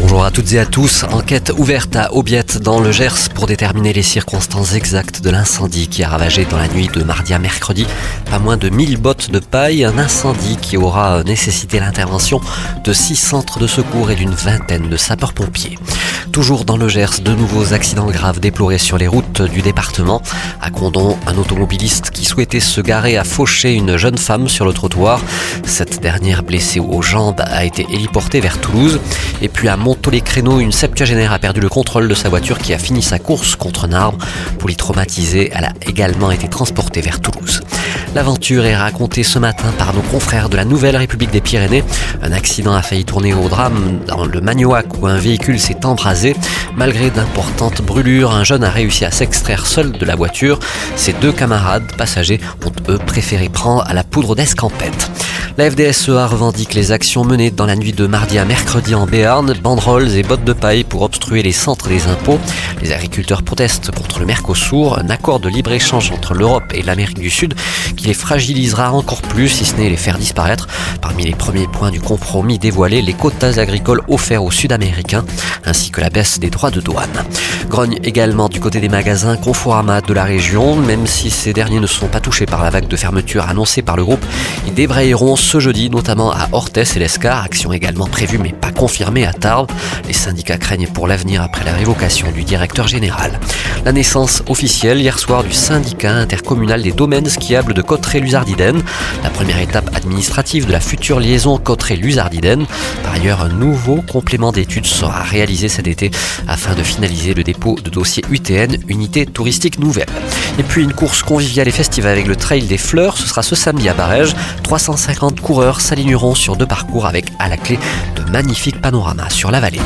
Bonjour à toutes et à tous. Enquête ouverte à Aubiette dans le Gers pour déterminer les circonstances exactes de l'incendie qui a ravagé dans la nuit de mardi à mercredi pas moins de 1000 bottes de paille. Un incendie qui aura nécessité l'intervention de six centres de secours et d'une vingtaine de sapeurs-pompiers. Toujours dans le Gers, de nouveaux accidents graves déplorés sur les routes du département. À Condon, un automobiliste qui souhaitait se garer a fauché une jeune femme sur le trottoir. Cette dernière blessée aux jambes a été héliportée vers Toulouse. Et puis à Montaut-les-Créneaux, une septuagénaire a perdu le contrôle de sa voiture qui a fini sa course contre un arbre. Pour l'y traumatiser, elle a également été transportée vers Toulouse. L'aventure est racontée ce matin par nos confrères de la Nouvelle République des Pyrénées. Un accident a failli tourner au drame dans le Magnoac où un véhicule s'est embrasé. Malgré d'importantes brûlures, un jeune a réussi à s'extraire seul de la voiture. Ses deux camarades passagers ont eux préféré prendre à la poudre d'escampette. La FDSEA revendique les actions menées dans la nuit de mardi à mercredi en Béarn, banderoles et bottes de paille pour obstruer les centres des impôts. Les agriculteurs protestent contre le Mercosur, un accord de libre-échange entre l'Europe et l'Amérique du Sud qui les fragilisera encore plus, si ce n'est les faire disparaître. Parmi les premiers points du compromis dévoilé, les quotas agricoles offerts aux Sud-Américains, ainsi que la baisse des droits de douane. Grogne également du côté des magasins Conforama de la région, même si ces derniers ne sont pas touchés par la vague de fermeture annoncée par le groupe, ils débrayeront ce jeudi, notamment à Orthès et l'Escar, action également prévue mais pas confirmée à Tarbes. Les syndicats craignent pour l'avenir après la révocation du directeur général. La naissance officielle hier soir du syndicat intercommunal des domaines skiables de Cotteret-Luzardiden, la première étape administrative de la future liaison Cotteret-Luzardiden. Par ailleurs, un nouveau complément d'études sera réalisé cet été afin de finaliser le dépôt de dossier UTN, unité touristique nouvelle. Et puis une course conviviale et festive avec le Trail des Fleurs, ce sera ce samedi à Barège. 350 coureurs s'aligneront sur deux parcours avec à la clé de magnifiques panoramas sur la vallée.